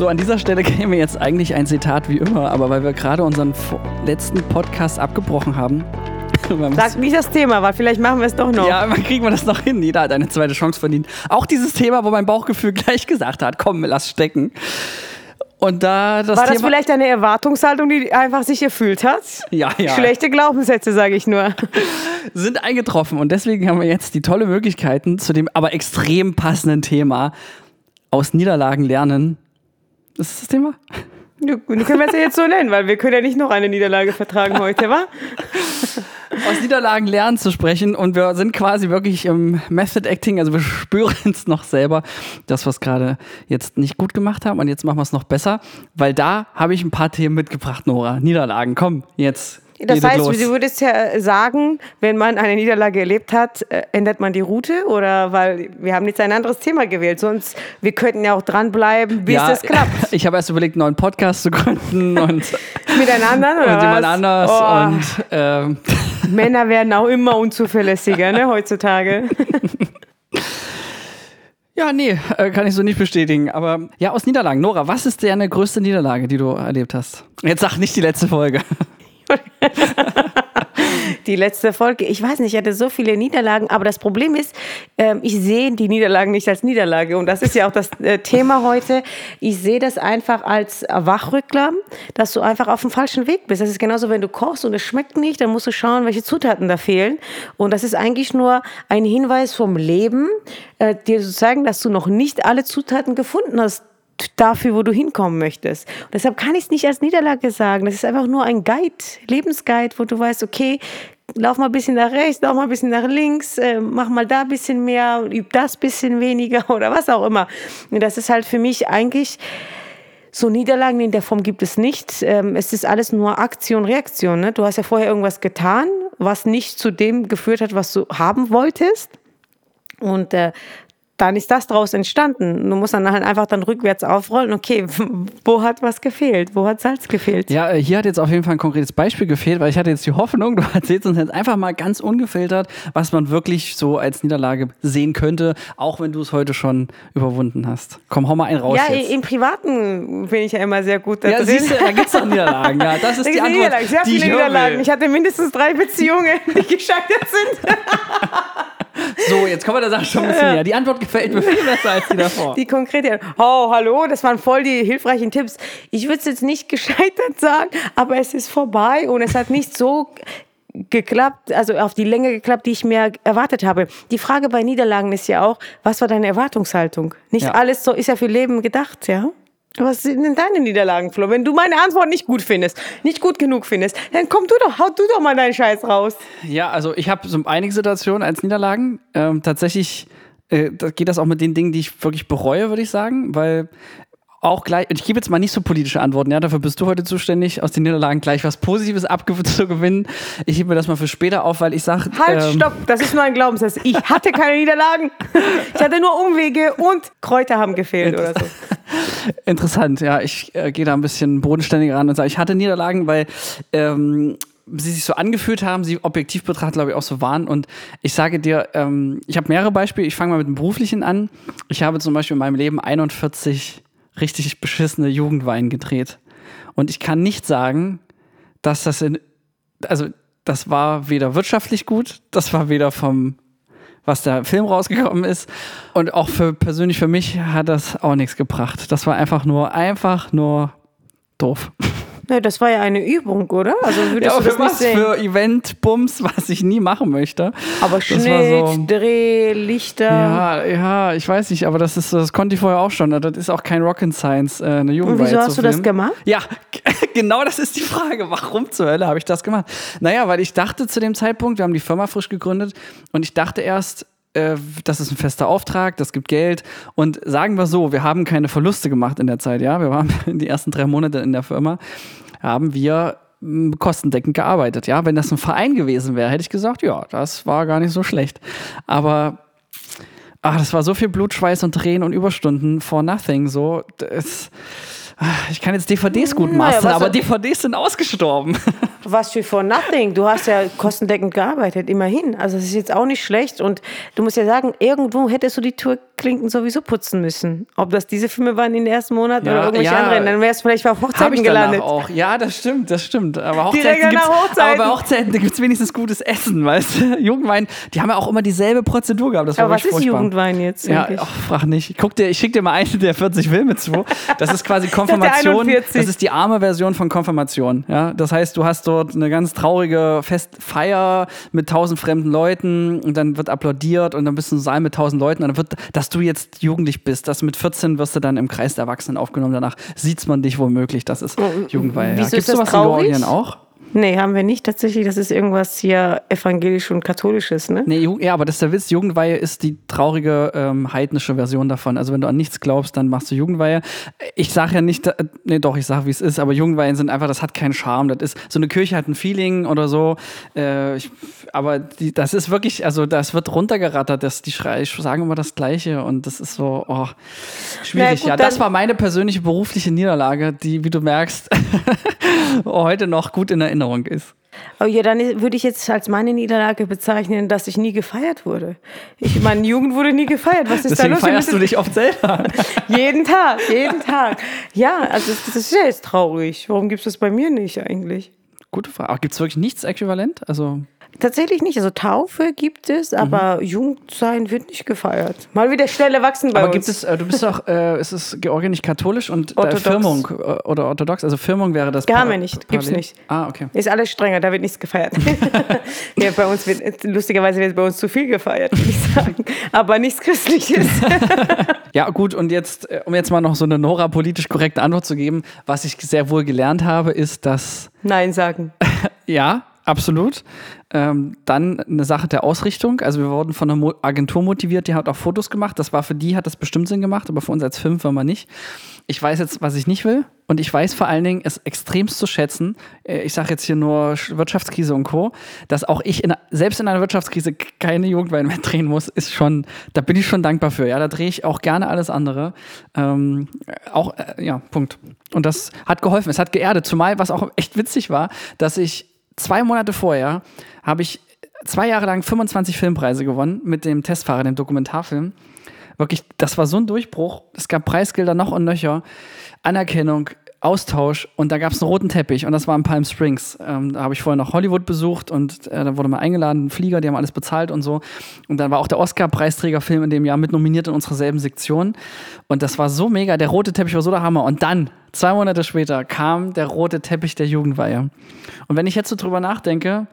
So, an dieser Stelle käme jetzt eigentlich ein Zitat wie immer, aber weil wir gerade unseren letzten Podcast abgebrochen haben. Sag nicht das Thema, weil vielleicht machen wir es doch noch. Ja, dann kriegen wir das noch hin. Jeder hat eine zweite Chance verdient. Auch dieses Thema, wo mein Bauchgefühl gleich gesagt hat, komm, lass stecken. Und da das War das Thema vielleicht eine Erwartungshaltung, die einfach sich erfüllt hat? Ja, ja. Schlechte Glaubenssätze, sage ich nur. sind eingetroffen. Und deswegen haben wir jetzt die tolle Möglichkeiten zu dem aber extrem passenden Thema aus Niederlagen lernen. Das ist das Thema? Du können wir es ja jetzt so nennen, weil wir können ja nicht noch eine Niederlage vertragen heute, wa? Aus Niederlagen lernen zu sprechen und wir sind quasi wirklich im Method Acting, also wir spüren es noch selber, dass wir es gerade jetzt nicht gut gemacht haben und jetzt machen wir es noch besser, weil da habe ich ein paar Themen mitgebracht, Nora. Niederlagen, komm, jetzt das heißt, los. du würdest ja sagen, wenn man eine Niederlage erlebt hat, äh, ändert man die Route oder weil wir haben jetzt ein anderes Thema gewählt, sonst wir könnten ja auch dranbleiben, bis ja, es klappt. Ich habe erst überlegt, einen neuen Podcast zu gründen und mit einem anderen oder und jemand anders oh. und ähm. Männer werden auch immer unzuverlässiger, ne, heutzutage. Ja, nee, äh, kann ich so nicht bestätigen. Aber ja, aus Niederlagen. Nora, was ist deine größte Niederlage, die du erlebt hast? Jetzt sag nicht die letzte Folge. die letzte Folge. Ich weiß nicht, ich hatte so viele Niederlagen, aber das Problem ist, äh, ich sehe die Niederlagen nicht als Niederlage. Und das ist ja auch das äh, Thema heute. Ich sehe das einfach als Wachrückler, dass du einfach auf dem falschen Weg bist. Das ist genauso, wenn du kochst und es schmeckt nicht, dann musst du schauen, welche Zutaten da fehlen. Und das ist eigentlich nur ein Hinweis vom Leben, äh, dir zu zeigen, dass du noch nicht alle Zutaten gefunden hast, dafür, wo du hinkommen möchtest. Und deshalb kann ich es nicht als Niederlage sagen. Das ist einfach nur ein Guide, Lebensguide, wo du weißt, okay, lauf mal ein bisschen nach rechts, lauf mal ein bisschen nach links, äh, mach mal da ein bisschen mehr, üb das ein bisschen weniger oder was auch immer. Und das ist halt für mich eigentlich so Niederlagen in der Form gibt es nicht. Ähm, es ist alles nur Aktion, Reaktion. Ne? Du hast ja vorher irgendwas getan, was nicht zu dem geführt hat, was du haben wolltest. Und äh, dann ist das daraus entstanden. Du musst dann halt einfach dann rückwärts aufrollen. Okay, wo hat was gefehlt? Wo hat Salz gefehlt? Ja, äh, hier hat jetzt auf jeden Fall ein konkretes Beispiel gefehlt, weil ich hatte jetzt die Hoffnung, du erzählst uns jetzt einfach mal ganz ungefiltert, was man wirklich so als Niederlage sehen könnte, auch wenn du es heute schon überwunden hast. Komm, hau mal einen raus. Ja, jetzt. im Privaten bin ich ja immer sehr gut da ja, drin. Siehst du, da gibt es doch Niederlagen. Ja, das ist da die Antwort, Niederlagen, sehr viele Niederlagen. Ich hatte mindestens drei Beziehungen, die gescheitert sind. So, jetzt kommen wir der Sache schon ein bisschen näher. Die Antwort gefällt mir viel besser als die davor. Die konkrete. Oh, hallo, das waren voll die hilfreichen Tipps. Ich würde es jetzt nicht gescheitert sagen, aber es ist vorbei und es hat nicht so geklappt, also auf die Länge geklappt, die ich mir erwartet habe. Die Frage bei Niederlagen ist ja auch, was war deine Erwartungshaltung? Nicht ja. alles so ist ja für Leben gedacht, ja? Was sind denn deine Niederlagen, Flo? Wenn du meine Antwort nicht gut findest, nicht gut genug findest, dann komm du doch, hau du doch mal deinen Scheiß raus. Ja, also ich habe so einige Situationen als Niederlagen. Ähm, tatsächlich äh, geht das auch mit den Dingen, die ich wirklich bereue, würde ich sagen, weil auch gleich, ich gebe jetzt mal nicht so politische Antworten, ja, dafür bist du heute zuständig, aus den Niederlagen gleich was Positives abzugewinnen. Ich hebe mir das mal für später auf, weil ich sage. Halt, ähm, stopp, das ist nur ein Glaubenssatz. Ich hatte keine Niederlagen. Ich hatte nur Umwege und Kräuter haben gefehlt oder so. Interessant, ja, ich äh, gehe da ein bisschen bodenständiger ran und sage, ich hatte Niederlagen, weil ähm, sie sich so angefühlt haben, sie objektiv betrachtet, glaube ich, auch so waren. Und ich sage dir, ähm, ich habe mehrere Beispiele. Ich fange mal mit dem Beruflichen an. Ich habe zum Beispiel in meinem Leben 41 richtig beschissene Jugendwein gedreht. Und ich kann nicht sagen, dass das in, also das war weder wirtschaftlich gut, das war weder vom, was der Film rausgekommen ist. Und auch für persönlich für mich hat das auch nichts gebracht. Das war einfach nur, einfach nur doof. Ne, das war ja eine Übung, oder? Also würdest ja, du das für was? Sehen? Für Event-Bums, was ich nie machen möchte. Aber Schnitt, so, Dreh, Lichter. Ja, ja, ich weiß nicht, aber das ist, das konnte ich vorher auch schon. Das ist auch kein Rocket Science, äh, eine Jugendweihe Und wieso hast du das gemacht? Ja, genau das ist die Frage. Warum zur Hölle habe ich das gemacht? Naja, weil ich dachte zu dem Zeitpunkt, wir haben die Firma frisch gegründet und ich dachte erst, äh, das ist ein fester Auftrag, das gibt Geld. Und sagen wir so, wir haben keine Verluste gemacht in der Zeit, ja. Wir waren die ersten drei Monate in der Firma, haben wir hm, kostendeckend gearbeitet, ja. Wenn das ein Verein gewesen wäre, hätte ich gesagt, ja, das war gar nicht so schlecht. Aber ach, das war so viel Blut, Schweiß und Tränen und Überstunden for nothing, so. Das, ich kann jetzt DVDs gut mastern, naja, aber DVDs sind ausgestorben. Was für for nothing. Du hast ja kostendeckend gearbeitet, immerhin. Also es ist jetzt auch nicht schlecht. Und du musst ja sagen, irgendwo hättest du die Tour Klinken sowieso putzen müssen. Ob das diese Filme waren in den ersten Monaten Ja, oder irgendwelche ja. anderen, dann wäre es vielleicht auf Hochzeiten gelandet. auch. Ja, das stimmt, das stimmt. Aber Hochzeiten gibt's, Hochzeiten. aber bei Hochzeiten gibt es wenigstens gutes Essen, weißt du? Jugendwein, die haben ja auch immer dieselbe Prozedur gehabt. Das Aber was wirklich ist furchtbar. Jugendwein jetzt? Ja, ach, frag nicht. Ich, guck dir, ich schicke dir mal einen der 40 Filme zu. Das ist quasi Konfirmation. 41. Das ist die arme Version von Konfirmation. Ja? Das heißt, du hast dort eine ganz traurige Festfeier mit tausend fremden Leuten und dann wird applaudiert und dann bist du im Saal mit tausend Leuten und dann wird, dass du jetzt jugendlich bist, dass mit 14 wirst du dann im Kreis der Erwachsenen aufgenommen. Danach sieht man dich womöglich. Das ist Jugendweihe. Ja. wieso Gibt es sowas in traurig? Georgien auch? Nee, haben wir nicht tatsächlich. Das ist irgendwas hier evangelisch und katholisches, ne? Nee, ja, aber das ist der Witz. Jugendweihe ist die traurige ähm, heidnische Version davon. Also wenn du an nichts glaubst, dann machst du Jugendweihe. Ich sage ja nicht, nee, doch, ich sage, wie es ist, aber Jugendweihen sind einfach, das hat keinen Charme. Das ist, so eine Kirche hat ein Feeling oder so. Äh, ich, aber die, das ist wirklich, also das wird runtergerattert. Das, die schrei, sagen immer das Gleiche und das ist so, oh, schwierig. gut, ja, das war meine persönliche berufliche Niederlage, die, wie du merkst, heute noch gut in Erinnerung ist. Aber ja, dann würde ich jetzt als meine Niederlage bezeichnen, dass ich nie gefeiert wurde. Ich, meine Jugend wurde nie gefeiert. Was ist Deswegen da los? Feierst du dich oft selber. Jeden Tag, jeden Tag. Ja, also das, ist ja jetzt traurig. Warum gibt es das bei mir nicht eigentlich? Gute Frage. Gibt es wirklich nichts äquivalent? Also Tatsächlich nicht. Also Taufe gibt es, aber Jugendsein wird nicht gefeiert. Mal wieder schnell erwachsen bei Aber uns. gibt es, äh, du bist doch, äh, ist es Georgien nicht katholisch und äh, Orthodox. Firmung äh, oder orthodox? Also Firmung wäre das. Gar nicht, gibt's parallel? nicht. Ah, okay. Ist alles strenger, da wird nichts gefeiert. ja, bei uns wird, lustigerweise wird bei uns zu viel gefeiert, würde ich sagen. Aber nichts Christliches. Ja, gut, und jetzt, äh, um jetzt mal noch so eine Nora politisch korrekte Antwort zu geben, was ich sehr wohl gelernt habe, ist, dass Nein sagen. Ja, absolut. Ähm, dann eine Sache der Ausrichtung. Also wir wurden von einer Mo Agentur motiviert, die hat auch Fotos gemacht. Das war für die, hat das bestimmt Sinn gemacht, aber für uns als Filmfirma nicht. Ich weiß jetzt, was ich nicht will. Und ich weiß vor allen Dingen, es extremst zu schätzen. Äh, Ich sage jetzt hier nur Sch- Wirtschaftskrise und Co., dass auch ich in, selbst in einer Wirtschaftskrise keine Jugendwein mehr drehen muss, ist schon, da bin ich schon dankbar für. Ja, da drehe ich auch gerne alles andere. Ähm, auch, äh, ja, Punkt. Und das hat geholfen. Es hat geerdet. Zumal, was auch echt witzig war, dass ich zwei Monate vorher habe ich zwei Jahre lang 25 Filmpreise gewonnen mit dem Testfahrer, dem Dokumentarfilm. Wirklich, das war so ein Durchbruch. Es gab Preisgelder noch und nöcher, Anerkennung, Austausch und da gab es einen roten Teppich und das war in Palm Springs. Ähm, da habe ich vorher noch Hollywood besucht und äh, da wurde mal eingeladen, ein Flieger, die haben alles bezahlt und so. Und dann war auch der Oscar-Preisträgerfilm in dem Jahr mit nominiert in unserer selben Sektion. Und das war so mega, der rote Teppich war so der Hammer. Und dann, zwei Monate später, kam der rote Teppich der Jugendweihe. Und wenn ich jetzt so drüber nachdenke,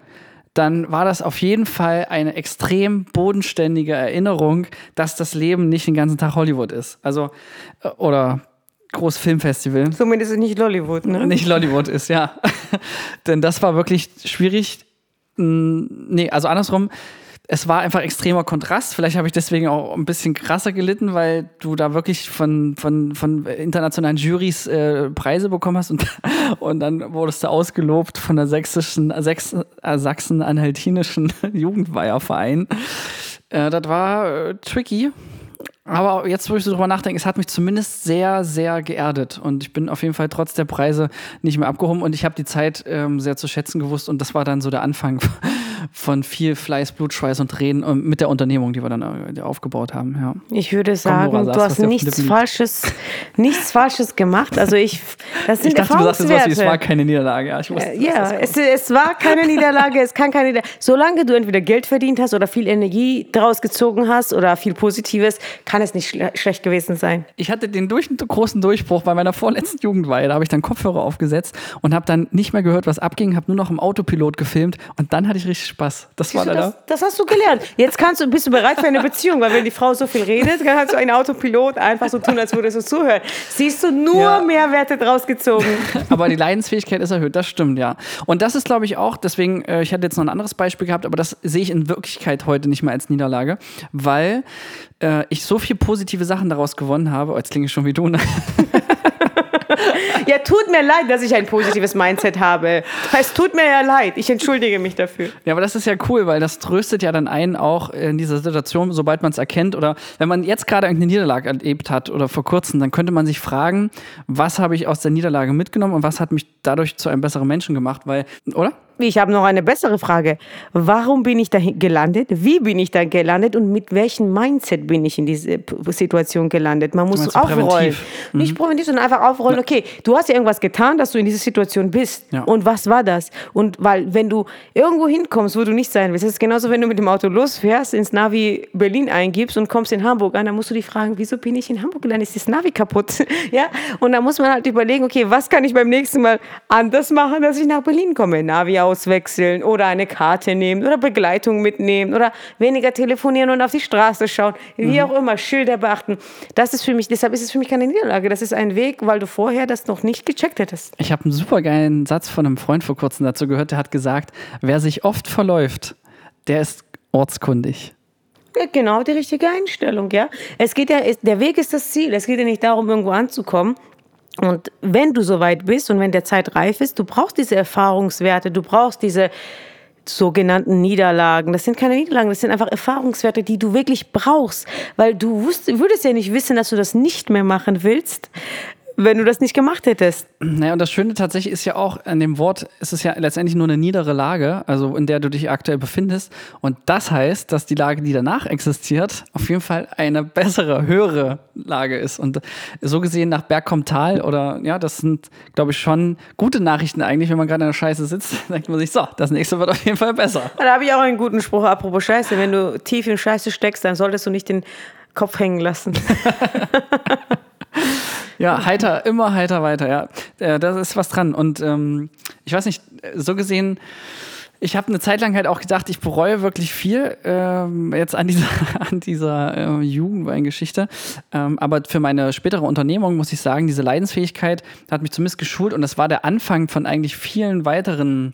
dann war das auf jeden Fall eine extrem bodenständige Erinnerung, dass das Leben nicht den ganzen Tag Hollywood ist. Also, äh, oder groß Filmfestival. Zumindest ist es nicht Lollywood, ne? Nicht Lollywood ist, ja. Denn das war wirklich schwierig. Mm, Nee, also andersrum, es war einfach extremer Kontrast. Vielleicht habe ich deswegen auch ein bisschen krasser gelitten, weil du da wirklich von, von, von internationalen Jurys äh, Preise bekommen hast und, und dann wurdest du ausgelobt von der sächsischen, Sachs, äh, sachsen-anhaltinischen Jugendweiherverein. Äh, das war äh, tricky. Aber jetzt, wo ich so drüber nachdenke, es hat mich zumindest sehr, sehr geerdet. Und ich bin auf jeden Fall trotz der Preise nicht mehr abgehoben. Und ich habe die Zeit ähm, sehr zu schätzen gewusst. Und das war dann so der Anfang von viel Fleiß, Blut, Schweiß und Tränen ähm, mit der Unternehmung, die wir dann äh, aufgebaut haben. Ja. Ich würde Nora, sagen, sag's, du was hast nichts. Falsches, nichts Falsches gemacht. Also ich, das sind Ich dachte, du sagst jetzt was wie, es war keine Niederlage. Ja, wusste, das kommt. es, es war keine Niederlage, es kann keine Niederlage. Solange du entweder Geld verdient hast oder viel Energie daraus gezogen hast oder viel Positives, kann es nicht schle schlecht gewesen sein. Ich hatte den durch, großen Durchbruch bei meiner vorletzten Jugendweihe. Da habe ich dann Kopfhörer aufgesetzt und habe dann nicht mehr gehört, was abging, habe nur noch im Autopilot gefilmt und dann hatte ich richtig Spaß. Das war leider. Das, das hast du gelernt. Jetzt kannst du, bist du bereit für eine Beziehung, weil wenn die Frau so viel redet, dann kannst du einen Autopilot einfach so tun, als würdest du zuhören. Siehst du nur Ja. Mehrwerte draus gezogen. aber die Leidensfähigkeit ist erhöht, das stimmt, ja. Und das ist, glaube ich, auch, deswegen, äh, ich hatte jetzt noch ein anderes Beispiel gehabt, aber das sehe ich in Wirklichkeit heute nicht mehr als Niederlage, weil äh, ich so viel positive Sachen daraus gewonnen habe. Oh, jetzt klinge ich schon wie du, ne? Ja, tut mir leid, dass ich ein positives Mindset habe. Es tut mir ja leid. Ich entschuldige mich dafür. Ja, aber das ist ja cool, weil das tröstet ja dann einen auch in dieser Situation, sobald man es erkennt. Oder wenn man jetzt gerade irgendeine Niederlage erlebt hat oder vor kurzem, dann könnte man sich fragen, was habe ich aus der Niederlage mitgenommen und was hat mich dadurch zu einem besseren Menschen gemacht? Weil, oder? Ich habe noch eine bessere Frage. Warum bin ich da gelandet? Wie bin ich da gelandet? Und mit welchem Mindset bin ich in diese Situation gelandet? Man muss aufrollen. Präventiv? Mhm. Nicht präventiv, sondern einfach aufrollen. Okay, du hast ja irgendwas getan, dass du in dieser Situation bist. Ja. Und was war das? Und weil, wenn du irgendwo hinkommst, wo du nicht sein willst, das ist genauso, wenn du mit dem Auto losfährst, ins Navi Berlin eingibst und kommst in Hamburg an, dann musst du dich fragen, wieso bin ich in Hamburg gelandet? Ist das Navi kaputt? ja? Und dann muss man halt überlegen, okay, was kann ich beim nächsten Mal anders machen, dass ich nach Berlin komme? Navi auswechseln oder eine Karte nehmen oder Begleitung mitnehmen oder weniger telefonieren und auf die Straße schauen. Wie mhm. auch immer, Schilder beachten. Das ist für mich, deshalb ist es für mich keine Niederlage. Das ist ein Weg, weil du vorher das noch nicht gecheckt hättest. Ich habe einen super geilen Satz von einem Freund vor kurzem dazu gehört, der hat gesagt, wer sich oft verläuft, der ist ortskundig. Genau die richtige Einstellung, ja. Es geht ja, der Weg ist das Ziel. Es geht ja nicht darum, irgendwo anzukommen. Und wenn du soweit bist und wenn der Zeit reif ist, du brauchst diese Erfahrungswerte, du brauchst diese sogenannten Niederlagen. Das sind keine Niederlagen, das sind einfach Erfahrungswerte, die du wirklich brauchst, weil du würdest ja nicht wissen, dass du das nicht mehr machen willst, wenn du das nicht gemacht hättest. Naja, und das Schöne tatsächlich ist ja auch an dem Wort, es ist ja letztendlich nur eine niedere Lage, also in der du dich aktuell befindest. Und das heißt, dass die Lage, die danach existiert, auf jeden Fall eine bessere, höhere Lage ist. Und so gesehen nach Berg kommt Tal oder ja, das sind, glaube ich, schon gute Nachrichten eigentlich, wenn man gerade in der Scheiße sitzt, denkt man sich, so, das nächste wird auf jeden Fall besser. Da habe ich auch einen guten Spruch, apropos Scheiße. Wenn du tief in Scheiße steckst, dann solltest du nicht den Kopf hängen lassen. Ja, heiter, immer heiter weiter, ja. Äh, da ist was dran. Und ähm, ich weiß nicht, so gesehen, ich habe eine Zeit lang halt auch gedacht, ich bereue wirklich viel ähm, jetzt an dieser, an dieser äh, Jugendweingeschichte. Ähm, aber für meine spätere Unternehmung muss ich sagen, diese Leidensfähigkeit hat mich zumindest geschult und das war der Anfang von eigentlich vielen weiteren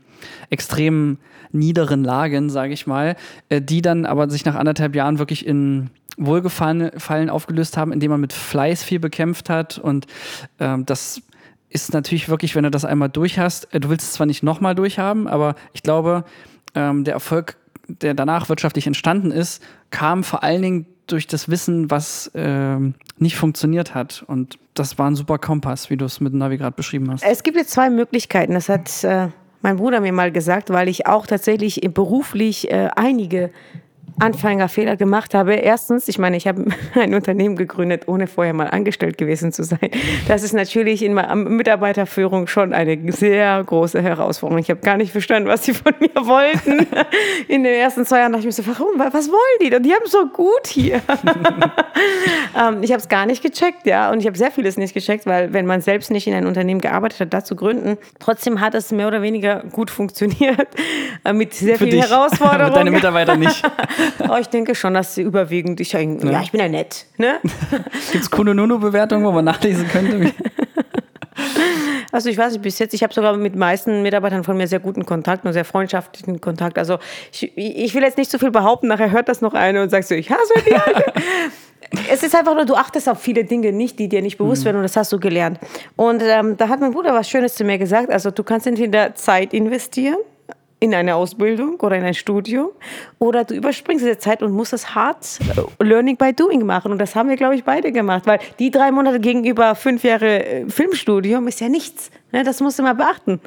extrem niederen Lagen, sage ich mal, äh, die dann aber sich nach anderthalb Jahren wirklich in Wohlgefallen aufgelöst haben, indem man mit Fleiß viel bekämpft hat. Und ähm, das ist natürlich wirklich, wenn du das einmal durch hast, äh, du willst es zwar nicht nochmal durchhaben, aber ich glaube, ähm, der Erfolg, der danach wirtschaftlich entstanden ist, kam vor allen Dingen durch das Wissen, was ähm, nicht funktioniert hat. Und das war ein super Kompass, wie du es mit Navi gerade beschrieben hast. Es gibt jetzt zwei Möglichkeiten. Das hat äh, mein Bruder mir mal gesagt, weil ich auch tatsächlich beruflich äh, einige Anfängerfehler gemacht habe. Erstens, ich meine, ich habe ein Unternehmen gegründet, ohne vorher mal angestellt gewesen zu sein. Das ist natürlich in meiner Mitarbeiterführung schon eine sehr große Herausforderung. Ich habe gar nicht verstanden, was sie von mir wollten. In den ersten zwei Jahren dachte ich mir so, warum? Was wollen die? Und die haben so gut hier. Ähm, ich habe es gar nicht gecheckt, ja. Und ich habe sehr vieles nicht gecheckt, weil wenn man selbst nicht in ein Unternehmen gearbeitet hat, da zu gründen, trotzdem hat es mehr oder weniger gut funktioniert. Äh, mit sehr Für vielen dich. Herausforderungen. Mit deine Mitarbeiter nicht. Oh, ich denke schon, dass sie überwiegend, ich, ja, ja ich bin ja nett. Ne? Gibt es Kununu-Bewertungen, wo man nachlesen könnte? Also ich weiß nicht, bis jetzt, ich habe sogar mit meisten Mitarbeitern von mir sehr guten Kontakt und sehr freundschaftlichen Kontakt. Also ich, ich will jetzt nicht so viel behaupten, nachher hört das noch eine und sagst so, ich hasse die Es ist einfach nur, du achtest auf viele Dinge nicht, die dir nicht bewusst mhm. werden und das hast du gelernt. Und ähm, da hat mein Bruder was Schönes zu mir gesagt. Also du kannst entweder Zeit investieren in eine Ausbildung oder in ein Studium oder du überspringst diese Zeit und musst das hart Learning by Doing machen. Und das haben wir, glaube ich, beide gemacht, weil die drei Monate gegenüber fünf Jahre äh, Filmstudium ist ja nichts. Ne? Das musst du mal beachten,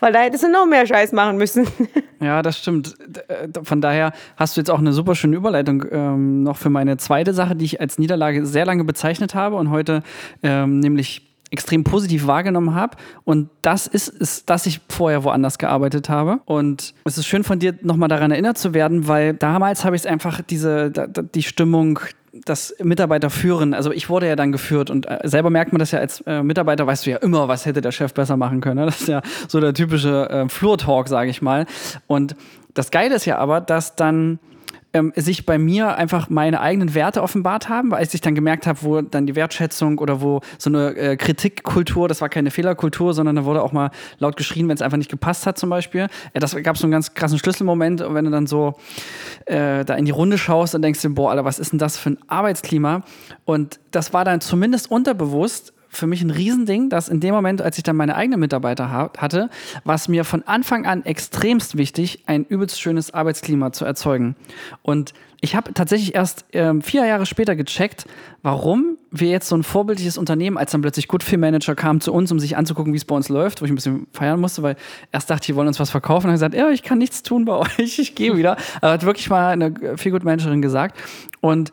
weil da hättest du noch mehr Scheiß machen müssen. Ja, das stimmt. Äh, von daher hast du jetzt auch eine super schöne Überleitung ähm, noch für meine zweite Sache, die ich als Niederlage sehr lange bezeichnet habe und heute ähm, nämlich extrem positiv wahrgenommen habe. Und das ist, ist, dass ich vorher woanders gearbeitet habe. Und es ist schön von dir nochmal daran erinnert zu werden, weil damals habe ich es einfach diese, die Stimmung, das Mitarbeiter führen. Also ich wurde ja dann geführt und äh, selber merkt man das ja als äh, Mitarbeiter, weißt du ja immer, was hätte der Chef besser machen können. Ne? Das ist ja so der typische äh, Flur-Talk, sage ich mal. Und das Geile ist ja aber, dass dann ähm, sich bei mir einfach meine eigenen Werte offenbart haben, weil ich dann gemerkt habe, wo dann die Wertschätzung oder wo so eine äh, Kritikkultur, das war keine Fehlerkultur, sondern da wurde auch mal laut geschrien, wenn es einfach nicht gepasst hat zum Beispiel. Ja, das gab so einen ganz krassen Schlüsselmoment, wenn du dann so äh, da in die Runde schaust und denkst dir, boah, Alter, was ist denn das für ein Arbeitsklima? Und das war dann zumindest unterbewusst für mich ein Riesending, dass in dem Moment, als ich dann meine eigenen Mitarbeiter hatte, war es mir von Anfang an extremst wichtig, ein übelst schönes Arbeitsklima zu erzeugen. Und ich habe tatsächlich erst ähm, vier Jahre später gecheckt, warum wir jetzt so ein vorbildliches Unternehmen, als dann plötzlich Goodfeel Manager kam zu uns, um sich anzugucken, wie es bei uns läuft, wo ich ein bisschen feiern musste, weil erst dachte die wollen uns was verkaufen und dann gesagt, ja, ich kann nichts tun bei euch, ich gehe wieder. Aber hat wirklich mal eine Feelgood Managerin gesagt. Und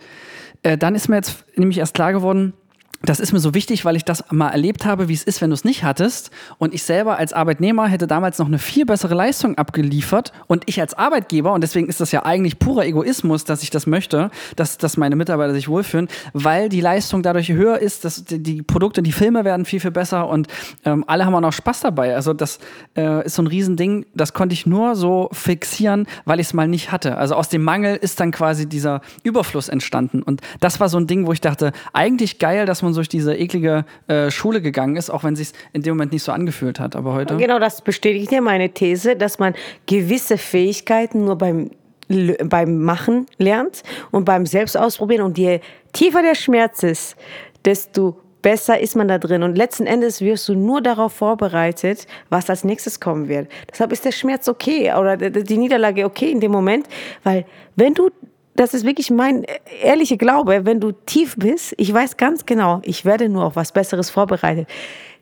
äh, dann ist mir jetzt nämlich erst klar geworden, das ist mir so wichtig, weil ich das mal erlebt habe, wie es ist, wenn du es nicht hattest. Und ich selber als Arbeitnehmer hätte damals noch eine viel bessere Leistung abgeliefert. Und ich als Arbeitgeber, und deswegen ist das ja eigentlich purer Egoismus, dass ich das möchte, dass, dass meine Mitarbeiter sich wohlfühlen, weil die Leistung dadurch höher ist, dass die, die Produkte, die Filme werden viel, viel besser und ähm, alle haben auch noch Spaß dabei. Also das äh, ist so ein Riesending, das konnte ich nur so fixieren, weil ich es mal nicht hatte. Also aus dem Mangel ist dann quasi dieser Überfluss entstanden. Und das war so ein Ding, wo ich dachte, eigentlich geil, dass man man durch diese eklige äh, Schule gegangen ist, auch wenn es sich in dem Moment nicht so angefühlt hat. Aber heute. Genau, das bestätigt ja meine These, dass man gewisse Fähigkeiten nur beim beim Machen lernt und beim Selbstausprobieren. Und je tiefer der Schmerz ist, desto besser ist man da drin. Und letzten Endes wirst du nur darauf vorbereitet, was als nächstes kommen wird. Deshalb ist der Schmerz okay oder die Niederlage okay in dem Moment, weil wenn du das ist wirklich mein ehrlicher Glaube, wenn du tief bist, ich weiß ganz genau, ich werde nur auf was Besseres vorbereitet.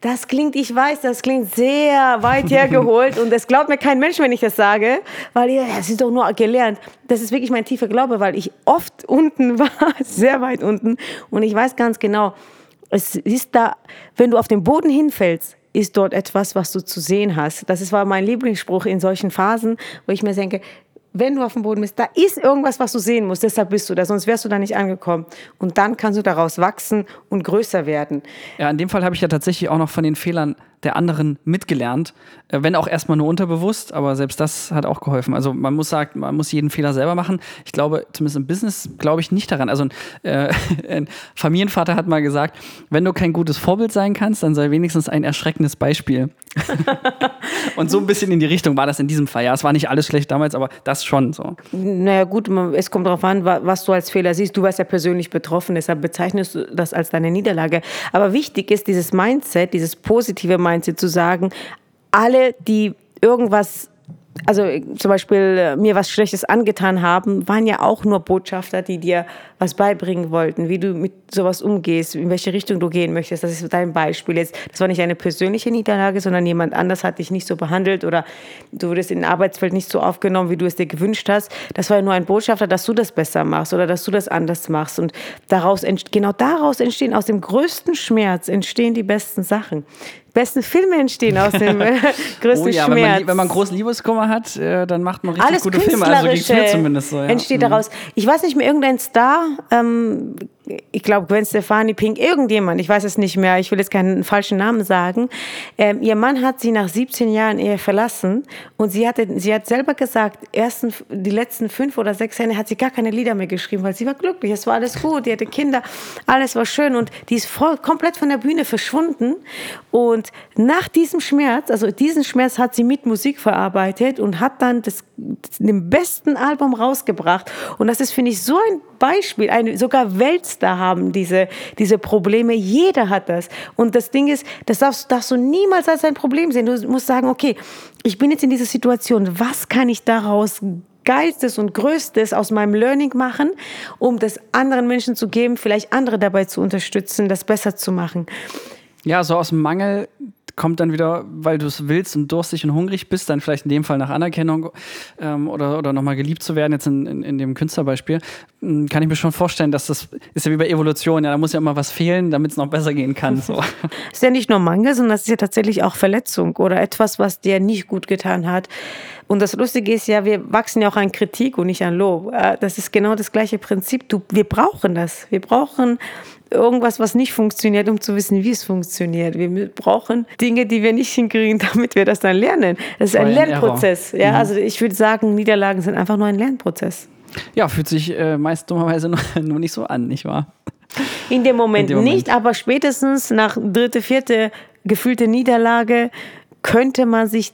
Das klingt, ich weiß, das klingt sehr weit hergeholt und das glaubt mir kein Mensch, wenn ich das sage, weil ja, das ist doch nur gelernt. Das ist wirklich mein tiefer Glaube, weil ich oft unten war, sehr weit unten und ich weiß ganz genau, es ist da, wenn du auf den Boden hinfällst, ist dort etwas, was du zu sehen hast. Das war mein Lieblingsspruch in solchen Phasen, wo ich mir denke, wenn du auf dem Boden bist, da ist irgendwas, was du sehen musst, deshalb bist du da, sonst wärst du da nicht angekommen. Und dann kannst du daraus wachsen und größer werden. Ja, in dem Fall habe ich ja tatsächlich auch noch von den Fehlern der anderen mitgelernt, äh, wenn auch erstmal nur unterbewusst, aber selbst das hat auch geholfen. Also man muss sagen, man muss jeden Fehler selber machen. Ich glaube, zumindest im Business glaube ich nicht daran. Also ein, äh, ein Familienvater hat mal gesagt, wenn du kein gutes Vorbild sein kannst, dann sei wenigstens ein erschreckendes Beispiel. Und so ein bisschen in die Richtung war das in diesem Fall. Ja, es war nicht alles schlecht damals, aber das schon so. Naja gut, es kommt darauf an, was du als Fehler siehst. Du warst ja persönlich betroffen, deshalb bezeichnest du das als deine Niederlage. Aber wichtig ist dieses Mindset, dieses positive Mindset, Mindset zu sagen, alle, die irgendwas also zum Beispiel äh, mir was Schlechtes angetan haben, waren ja auch nur Botschafter, die dir was beibringen wollten, wie du mit sowas umgehst, in welche Richtung du gehen möchtest. Das ist dein Beispiel jetzt. Das war nicht eine persönliche Niederlage, sondern jemand anders hat dich nicht so behandelt oder du wurdest in Arbeitsfeld nicht so aufgenommen, wie du es dir gewünscht hast. Das war ja nur ein Botschafter, dass du das besser machst oder dass du das anders machst. Und daraus, genau daraus entstehen, aus dem größten Schmerz entstehen die besten Sachen besten Filme entstehen aus dem äh, größten oh ja, Schmerz. Wenn man, wenn man großen Liebeskummer hat, äh, dann macht man richtig Alles gute Filme. Also geht's mir zumindest so. Ja. Entsteht mhm. daraus. Ich weiß nicht mehr, irgendein Star ähm, ich glaube Gwen Stefani, Pink, irgendjemand, ich weiß es nicht mehr, ich will jetzt keinen falschen Namen sagen. Ähm, ihr Mann hat sie nach 17 Jahren Ehe verlassen und sie, hatte, sie hat selber gesagt, ersten, die letzten fünf oder sechs Jahre hat sie gar keine Lieder mehr geschrieben, weil sie war glücklich, es war alles gut, die hatte Kinder, alles war schön und die ist voll, komplett von der Bühne verschwunden und nach diesem Schmerz, also diesen Schmerz hat sie mit Musik verarbeitet und hat dann das, den besten Album rausgebracht und das ist, finde ich, so ein Beispiel, eine, sogar Weltstar haben diese, diese Probleme. Jeder hat das. Und das Ding ist, das darfst, darfst du niemals als ein Problem sehen. Du musst sagen, okay, ich bin jetzt in dieser Situation. Was kann ich daraus Geistes und Größtes aus meinem Learning machen, um das anderen Menschen zu geben, vielleicht andere dabei zu unterstützen, das besser zu machen. Ja, so aus dem Mangel kommt dann wieder, weil du es willst und durstig und hungrig bist, dann vielleicht in dem Fall nach Anerkennung ähm, oder, oder nochmal geliebt zu werden, jetzt in, in, in dem Künstlerbeispiel, hm, kann ich mir schon vorstellen, dass das ist ja wie bei Evolution, ja, da muss ja immer was fehlen, damit es noch besser gehen kann. So. ist ja nicht nur Mangel, sondern das ist ja tatsächlich auch Verletzung oder etwas, was dir nicht gut getan hat. Und das Lustige ist ja, wir wachsen ja auch an Kritik und nicht an Lob. Äh, das ist genau das gleiche Prinzip. Du, wir brauchen das. Wir brauchen irgendwas, was nicht funktioniert, um zu wissen, wie es funktioniert. Wir brauchen Dinge, die wir nicht hinkriegen, damit wir das dann lernen. Das ist ein Lernprozess. Ja, mhm. also ich würde sagen, Niederlagen sind einfach nur ein Lernprozess. Ja, fühlt sich äh, meist dummerweise nur, nur nicht so an, nicht wahr? In dem Moment, In dem Moment nicht, aber spätestens nach dritte, vierte gefühlte Niederlage könnte man sich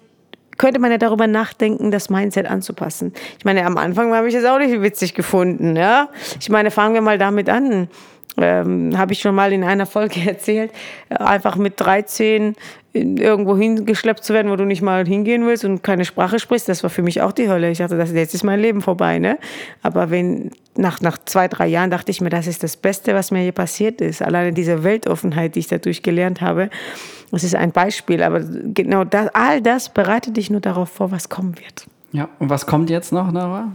könnte man ja darüber nachdenken, das Mindset anzupassen. Ich meine, am Anfang habe ich das auch nicht witzig gefunden. Ja? Ich meine, fangen wir mal damit an ähm, habe ich schon mal in einer Folge erzählt, äh, einfach mit 13 irgendwo hingeschleppt zu werden, wo du nicht mal hingehen willst und keine Sprache sprichst, das war für mich auch die Hölle. Ich dachte, das, jetzt ist mein Leben vorbei. Ne? Aber wenn, nach, nach zwei, drei Jahren dachte ich mir, das ist das Beste, was mir hier passiert ist. Alleine diese Weltoffenheit, die ich dadurch gelernt habe, das ist ein Beispiel. Aber genau das, all das bereitet dich nur darauf vor, was kommen wird. Ja, und was kommt jetzt noch, Nara?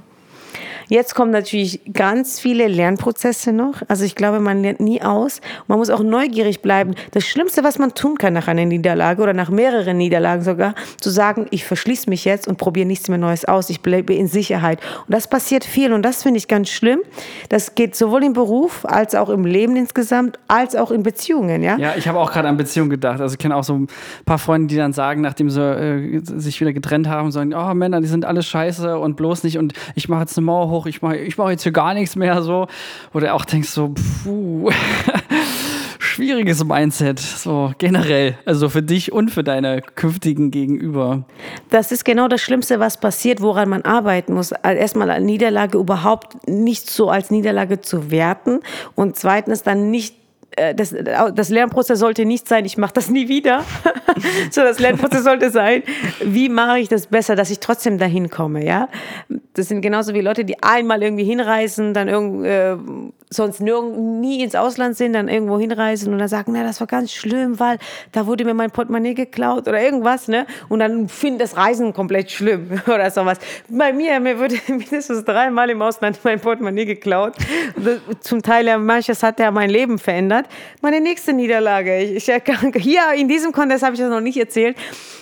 Jetzt kommen natürlich ganz viele Lernprozesse noch. Also ich glaube, man lernt nie aus. Man muss auch neugierig bleiben. Das Schlimmste, was man tun kann nach einer Niederlage oder nach mehreren Niederlagen sogar, zu sagen, ich verschließe mich jetzt und probiere nichts mehr Neues aus. Ich bleibe in Sicherheit. Und das passiert viel und das finde ich ganz schlimm. Das geht sowohl im Beruf als auch im Leben insgesamt, als auch in Beziehungen. Ja, ja ich habe auch gerade an Beziehungen gedacht. Also ich kenne auch so ein paar Freunde, die dann sagen, nachdem sie äh, sich wieder getrennt haben, sagen, oh Männer, die sind alle scheiße und bloß nicht und ich mache jetzt eine Mauer hoch ich mache ich mach jetzt hier gar nichts mehr so. Oder auch denkst so, puh, schwieriges Mindset, so generell, also für dich und für deine künftigen Gegenüber. Das ist genau das Schlimmste, was passiert, woran man arbeiten muss. Erstmal eine Niederlage überhaupt nicht so als Niederlage zu werten und zweitens dann nicht äh, das, das Lernprozess sollte nicht sein, ich mache das nie wieder. so, das Lernprozess sollte sein, wie mache ich das besser, dass ich trotzdem dahin komme, ja? Das sind genauso wie Leute, die einmal irgendwie hinreisen, dann irgend, äh, sonst nirgend, nie ins Ausland sind, dann irgendwo hinreisen und dann sagen, na, das war ganz schlimm, weil da wurde mir mein Portemonnaie geklaut oder irgendwas, ne? Und dann finden das Reisen komplett schlimm oder sowas. Bei mir, mir wurde mindestens dreimal im Ausland mein Portemonnaie geklaut. Zum Teil, ja, manches hat ja mein Leben verändert. Meine nächste Niederlage, ich, ich, hier in diesem Kontext habe ich das noch nicht erzählt,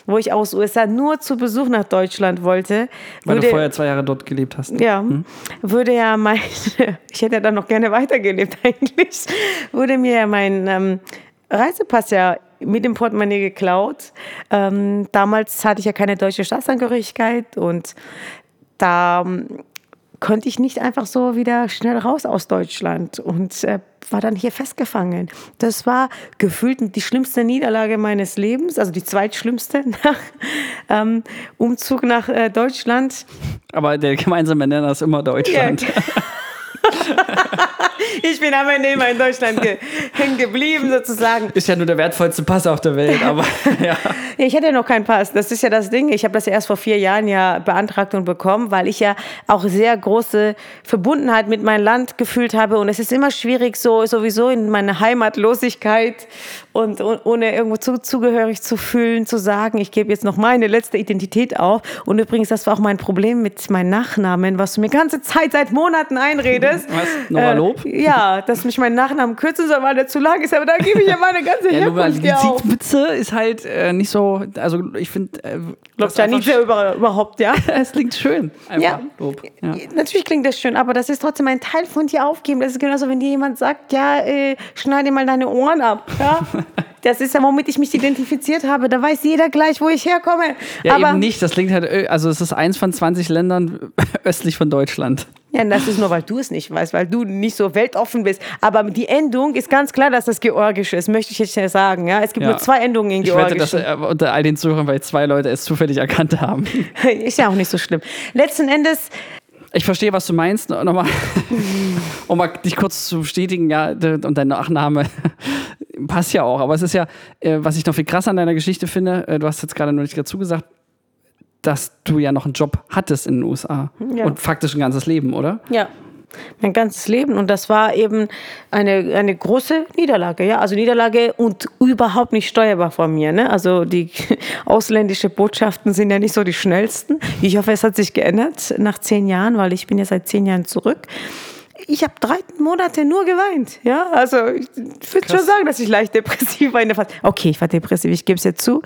wo ich aus USA nur zu Besuch nach Deutschland wollte. Weil würde, du vorher zwei Jahre dort gelebt hast. Ja, hm? würde ja mein, ich hätte ja dann noch gerne weitergelebt eigentlich, wurde mir mein ähm, Reisepass ja mit dem Portemonnaie geklaut. Ähm, damals hatte ich ja keine deutsche Staatsangehörigkeit und da ähm, konnte ich nicht einfach so wieder schnell raus aus Deutschland und äh, war dann hier festgefangen. Das war gefühlt die schlimmste Niederlage meines Lebens, also die zweitschlimmste nach ähm, Umzug nach äh, Deutschland. Aber der gemeinsame Nenner ist immer Deutschland. Ja. ich bin am Ende immer in Deutschland ge hängen geblieben, sozusagen. Ist ja nur der wertvollste Pass auf der Welt, aber ja. Ich hätte ja noch keinen Pass. Das ist ja das Ding. Ich habe das ja erst vor vier Jahren ja beantragt und bekommen, weil ich ja auch sehr große Verbundenheit mit meinem Land gefühlt habe. Und es ist immer schwierig, so sowieso in meiner Heimatlosigkeit und, und ohne irgendwo zu, zugehörig zu fühlen, zu sagen, ich gebe jetzt noch meine letzte Identität auf. Und übrigens, das war auch mein Problem mit meinem Nachnamen, was du mir ganze Zeit seit Monaten einredest. Was? Nochmal äh, Lob? Äh, ja, dass mich mein Nachnamen kürzen soll, weil der zu lang ist. Aber da gebe ich ja meine ganze ja, Herkunft Die Siegspitze ist halt äh, nicht so, also ich finde... Äh, Läuft ja nicht über, überhaupt, ja? es klingt schön. Einfach ja. Lob. Ja. Natürlich klingt das schön, aber das ist trotzdem ein Teil von dir aufgeben. Das ist genauso, wenn dir jemand sagt, ja, äh, schneide mal deine Ohren ab. Ja? Das ist ja, womit ich mich identifiziert habe. Da weiß jeder gleich, wo ich herkomme. Ja, Aber eben nicht. Das klingt halt, äh, also es ist eins von 20 Ländern östlich von Deutschland. Ja, das ist nur, weil du es nicht weißt, weil du nicht so weltoffen bist. Aber die Endung ist ganz klar, dass das Georgisch ist, möchte ich jetzt ja sagen. Ja? Es gibt ja. nur zwei Endungen in Georgisch. Ich wette, dass äh, unter all den Zuhörern, weil zwei Leute es zufällig erkannt haben. ist ja auch nicht so schlimm. Letzten Endes ich verstehe, was du meinst. Nochmal, um mal dich kurz zu bestätigen, ja, und dein Nachname passt ja auch. Aber es ist ja, äh, was ich noch viel krasser an deiner Geschichte finde, äh, du hast jetzt gerade noch nicht dazu gesagt, dass du ja noch einen Job hattest in den USA. Ja. Und faktisch ein ganzes Leben, oder? Ja mein ganzes Leben. Und das war eben eine, eine große Niederlage. Ja? Also Niederlage und überhaupt nicht steuerbar von mir. Ne? Also die ausländischen Botschaften sind ja nicht so die schnellsten. Ich hoffe, es hat sich geändert nach zehn Jahren, weil ich bin ja seit zehn Jahren zurück ich habe drei Monate nur geweint. Ja, also ich würde schon sagen, dass ich leicht depressiv war in der Phase. Okay, ich war depressiv, ich gebe es jetzt zu.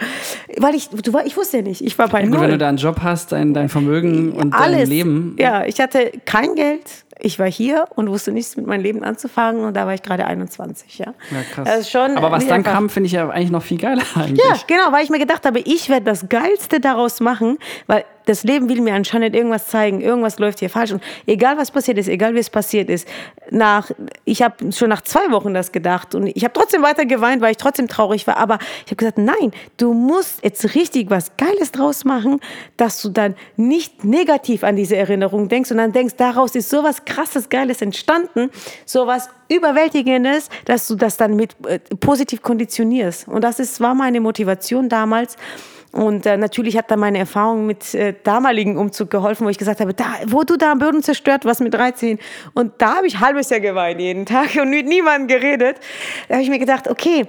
Weil ich, du, ich wusste ja nicht, ich war bei ja, Null. Wenn du da einen Job hast, dein, dein Vermögen und Alles. dein Leben. Ja, ich hatte kein Geld, ich war hier und wusste nichts mit meinem Leben anzufangen und da war ich gerade 21, ja. Ja, krass. Schon Aber was dann kam, finde ich ja eigentlich noch viel geiler eigentlich. Ja, genau, weil ich mir gedacht habe, ich werde das Geilste daraus machen, weil das Leben will mir anscheinend irgendwas zeigen, irgendwas läuft hier falsch und egal was passiert ist, egal wie es passiert ist, nach, ich habe schon nach zwei Wochen das gedacht und ich habe trotzdem weiter geweint, weil ich trotzdem traurig war, aber ich habe gesagt, nein, du musst jetzt richtig was Geiles draus machen, dass du dann nicht negativ an diese Erinnerung denkst, sondern denkst, daraus ist sowas krasses, geiles entstanden, so was Überwältigendes, dass du das dann mit äh, positiv konditionierst. Und das ist, war meine Motivation damals. Und äh, natürlich hat da meine Erfahrung mit äh, damaligen Umzug geholfen, wo ich gesagt habe, da, wo du da am Boden zerstört was mit 13. Und da habe ich halbes Jahr geweint jeden Tag und mit niemandem geredet. Da habe ich mir gedacht, okay,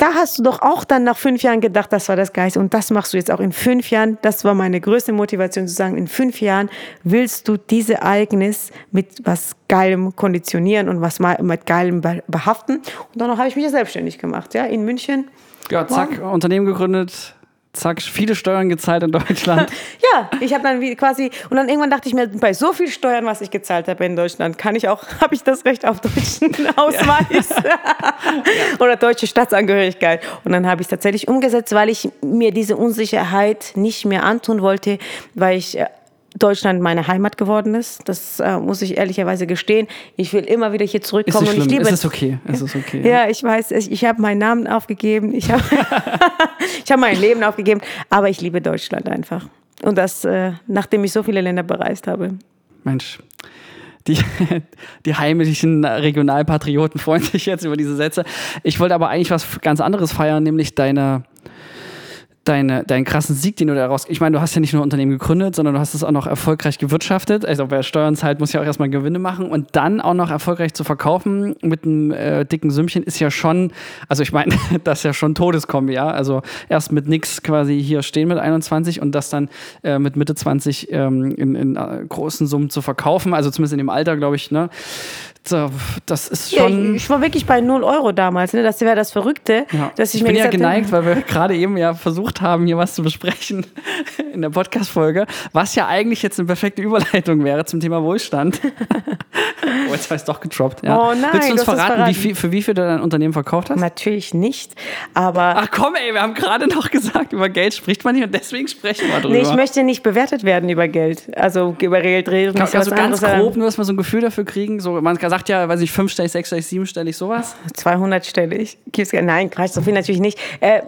da hast du doch auch dann nach fünf Jahren gedacht, das war das Geist. Und das machst du jetzt auch in fünf Jahren. Das war meine größte Motivation zu sagen, in fünf Jahren willst du diese Ereignis mit was Geilem konditionieren und was mit Geilem behaften. Und dann habe ich mich ja selbstständig gemacht, ja, in München. Ja, zack, wow. Unternehmen gegründet, zack, viele Steuern gezahlt in Deutschland. ja, ich habe dann wie quasi und dann irgendwann dachte ich mir, bei so viel Steuern, was ich gezahlt habe in Deutschland, kann ich auch, habe ich das Recht auf deutschen Ausweis oder deutsche Staatsangehörigkeit. Und dann habe ich es tatsächlich umgesetzt, weil ich mir diese Unsicherheit nicht mehr antun wollte, weil ich äh, Deutschland meine Heimat geworden ist. Das äh, muss ich ehrlicherweise gestehen. Ich will immer wieder hier zurückkommen. Ist und ich liebe es ist okay. Es ist okay. Ja, ja ich weiß, ich, ich habe meinen Namen aufgegeben. Ich habe ich hab mein Leben aufgegeben. Aber ich liebe Deutschland einfach. Und das, äh, nachdem ich so viele Länder bereist habe. Mensch. Die, die heimlichen Regionalpatrioten freuen sich jetzt über diese Sätze. Ich wollte aber eigentlich was ganz anderes feiern, nämlich deine, deine, deinen krassen Sieg, den du daraus. Ich meine, du hast ja nicht nur ein Unternehmen gegründet, sondern du hast es auch noch erfolgreich gewirtschaftet. Also wer Steuern zahlt, muss ja auch erstmal Gewinne machen und dann auch noch erfolgreich zu verkaufen mit einem äh, dicken Sümmchen ist ja schon, also ich meine, das ist ja schon Todeskombi, ja. Also erst mit nix quasi hier stehen mit 21 und das dann äh, mit Mitte 20 ähm, in, in äh, großen Summen zu verkaufen. Also zumindest in dem Alter, glaube ich, ne? So, das ist schon. Ja, ich, ich, war wirklich bei 0 Euro damals, ne? Das wäre das Verrückte. Ja. Dass ich, ich bin ja geneigt, weil wir gerade eben ja versucht haben, hier was zu besprechen in der Podcast-Folge, was ja eigentlich jetzt eine perfekte Überleitung wäre zum Thema Wohlstand. oh, jetzt ich es doch getroppt. Ja. Oh nein, Willst du uns verraten, verraten. Wie viel, für wie viel du dein Unternehmen verkauft hast? Natürlich nicht, aber. Ach komm, ey, wir haben gerade noch gesagt, über Geld spricht man nicht und deswegen sprechen wir drüber. Nee, ich möchte nicht bewertet werden über Geld. Also über Geld reden. Kann, also ganz grob, nur dass wir so ein Gefühl dafür kriegen. So, man sagt ja, weiß ich, fünfstellig, sechsstellig, siebenstellig, sowas? 200-stellig. Nein, Quatsch, so viel natürlich nicht. Äh,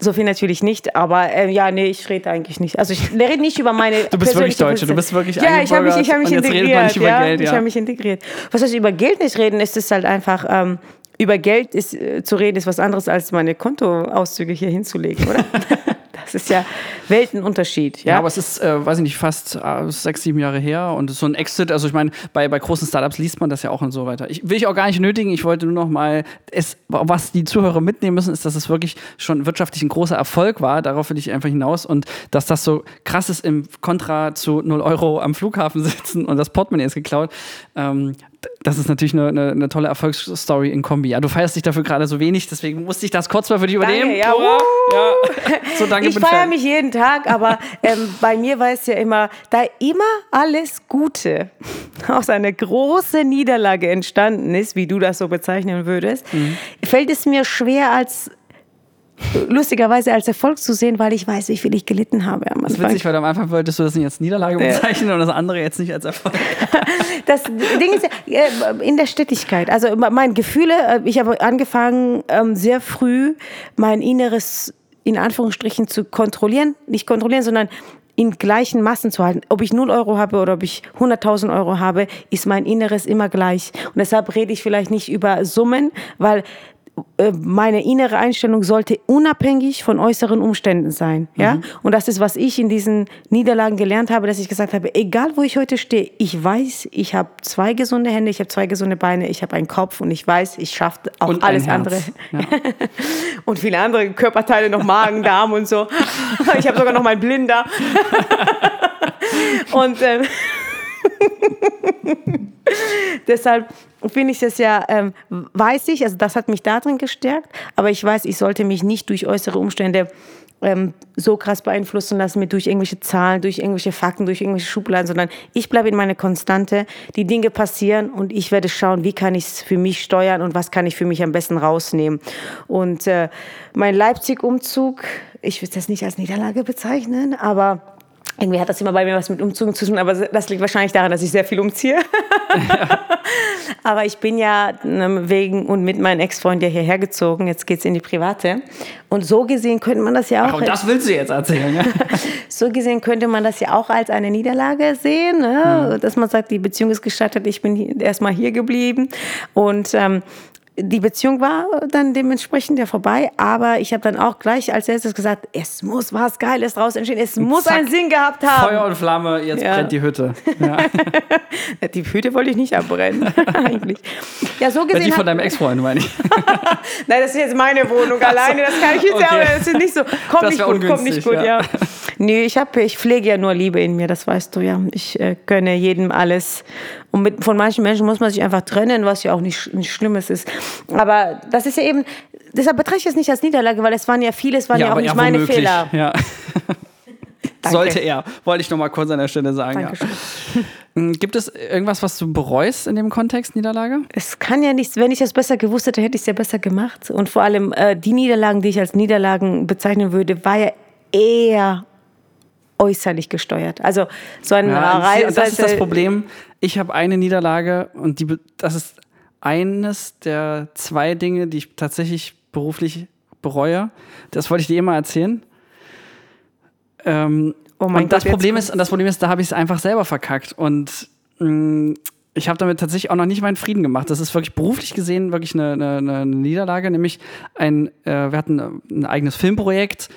so viel natürlich nicht, aber äh, ja, nee, ich rede eigentlich nicht. Also ich rede nicht über meine. Du bist wirklich Deutsche, du bist wirklich Ja, ich habe mich, ich hab mich integriert. ja, Geld, ja. Ich habe mich integriert. Was heißt über Geld nicht reden, ist es halt einfach. Ähm, über Geld ist, äh, zu reden ist was anderes als meine Kontoauszüge hier hinzulegen, oder? Das ist ja Weltenunterschied. Ja, ja aber es ist, äh, weiß ich nicht, fast äh, sechs, sieben Jahre her und so ein Exit. Also ich meine, bei, bei großen Startups liest man das ja auch und so weiter. Ich, will ich auch gar nicht nötigen. Ich wollte nur noch mal, es, was die Zuhörer mitnehmen müssen, ist, dass es wirklich schon wirtschaftlich ein großer Erfolg war. Darauf will ich einfach hinaus und dass das so krass ist im Kontra zu 0 Euro am Flughafen sitzen und das Portemonnaie ist geklaut. Ähm, das ist natürlich eine, eine, eine, tolle Erfolgsstory in Kombi. Ja, du feierst dich dafür gerade so wenig, deswegen musste ich das kurz mal für dich übernehmen. Danke, ja, ja. So, danke, ich feiere mich jeden Tag, aber ähm, bei mir war es ja immer, da immer alles Gute aus einer großen Niederlage entstanden ist, wie du das so bezeichnen würdest, mhm. fällt es mir schwer als lustigerweise als Erfolg zu sehen, weil ich weiß, wie viel ich gelitten habe am Anfang. Das ist witzig, weil am Anfang wolltest du das nicht als Niederlage bezeichnen ja. und das andere jetzt nicht als Erfolg. Das Ding ist in der Stetigkeit. Also mein Gefühle, äh, ich habe angefangen ähm, sehr früh mein Inneres in Anführungsstrichen zu kontrollieren, nicht kontrollieren, sondern in gleichen Massen zu halten. Ob ich 0 Euro habe oder ob ich 100.000 Euro habe, ist mein Inneres immer gleich. Und deshalb rede ich vielleicht nicht über Summen, weil äh, meine innere Einstellung sollte unabhängig von äußeren Umständen sein. Ja? Mhm. Und das ist, was ich in diesen Niederlagen gelernt habe, dass ich gesagt habe, egal wo ich heute stehe, ich weiß, ich habe zwei gesunde Hände, ich habe zwei gesunde Beine, ich habe einen Kopf und ich weiß, ich schaffe auch und alles andere. Ja. und viele andere Körperteile, noch Magen, Darm und so. Ich habe sogar noch meinen Blinder. und ähm, deshalb finde ich das ja, ähm, weiß ich, also das hat mich darin gestärkt, aber ich weiß, ich sollte mich nicht durch äußere Umstände ähm, so krass beeinflussen lassen mit durch irgendwelche Zahlen, durch irgendwelche Fakten, durch irgendwelche Schubladen, sondern ich bleibe in meiner Konstante. Die Dinge passieren und ich werde schauen, wie kann ich es für mich steuern und was kann ich für mich am besten rausnehmen. Und äh, mein Leipzig-Umzug, ich würde das nicht als Niederlage bezeichnen, aber irgendwie hat das immer bei mir was mit Umzügen zu tun, aber das liegt wahrscheinlich daran, dass ich sehr viel umziehe. Aber ich bin ja ähm, wegen und mit meinem Ex-Freund ja hierher gezogen. Jetzt geht es in die Private. Und so gesehen könnte man das ja auch. Ach, und das willst du jetzt erzählen, ja? so gesehen könnte man das ja auch als eine Niederlage sehen, ne? Mhm. dass man sagt, die Beziehung ist gescheitert, ich bin erstmal hier geblieben. Und ähm, die Beziehung war dann dementsprechend ja vorbei, aber ich habe dann auch gleich als erstes gesagt, es muss was Geiles draus entstehen, es muss zack, einen Sinn gehabt haben. Feuer und Flamme, jetzt Ja. brennt die Hütte. Ja. Die Hütte wollte ich nicht abbrennen, eigentlich. Ja, so die gesehen. von hab- deinem Ex-Freund, meine ich. Nein, das ist jetzt meine Wohnung alleine, das kann ich jetzt Okay. ja, aber das ist nicht so. Kommt Das nicht gut, kommt nicht gut, ja. ja. Nee, ich, hab, ich pflege ja nur Liebe in mir, das weißt du ja. Ich äh, gönne jedem alles. Und mit, von manchen Menschen muss man sich einfach trennen, was ja auch nicht, nicht Schlimmes ist. Aber das ist ja eben, deshalb betrachte ich es nicht als Niederlage, weil es waren ja viele, es waren ja, auch nicht meine womöglich, Fehler. Ja. Sollte er, wollte ich noch mal kurz an der Stelle sagen. Dankeschön. Ja. Mm, Gibt es irgendwas, was du bereust in dem Kontext Niederlage? Es kann ja nichts, wenn ich das besser gewusst hätte, hätte ich es ja besser gemacht. Und vor allem äh, die Niederlagen, die ich als Niederlagen bezeichnen würde, war ja eher äußerlich gesteuert. Also so ein Ja, Rei- und das ist das Problem. Ich habe eine Niederlage und die, das ist eines der zwei Dinge, die ich tatsächlich beruflich bereue. Das wollte ich dir immer erzählen. Ähm, Oh mein und das Gott, jetzt Problem ist, und das Problem ist, da habe ich es einfach selber verkackt und mh, ich habe damit tatsächlich auch noch nicht meinen Frieden gemacht. Das ist wirklich beruflich gesehen wirklich eine, eine, eine Niederlage, nämlich ein, äh, wir hatten ein eigenes Filmprojekt.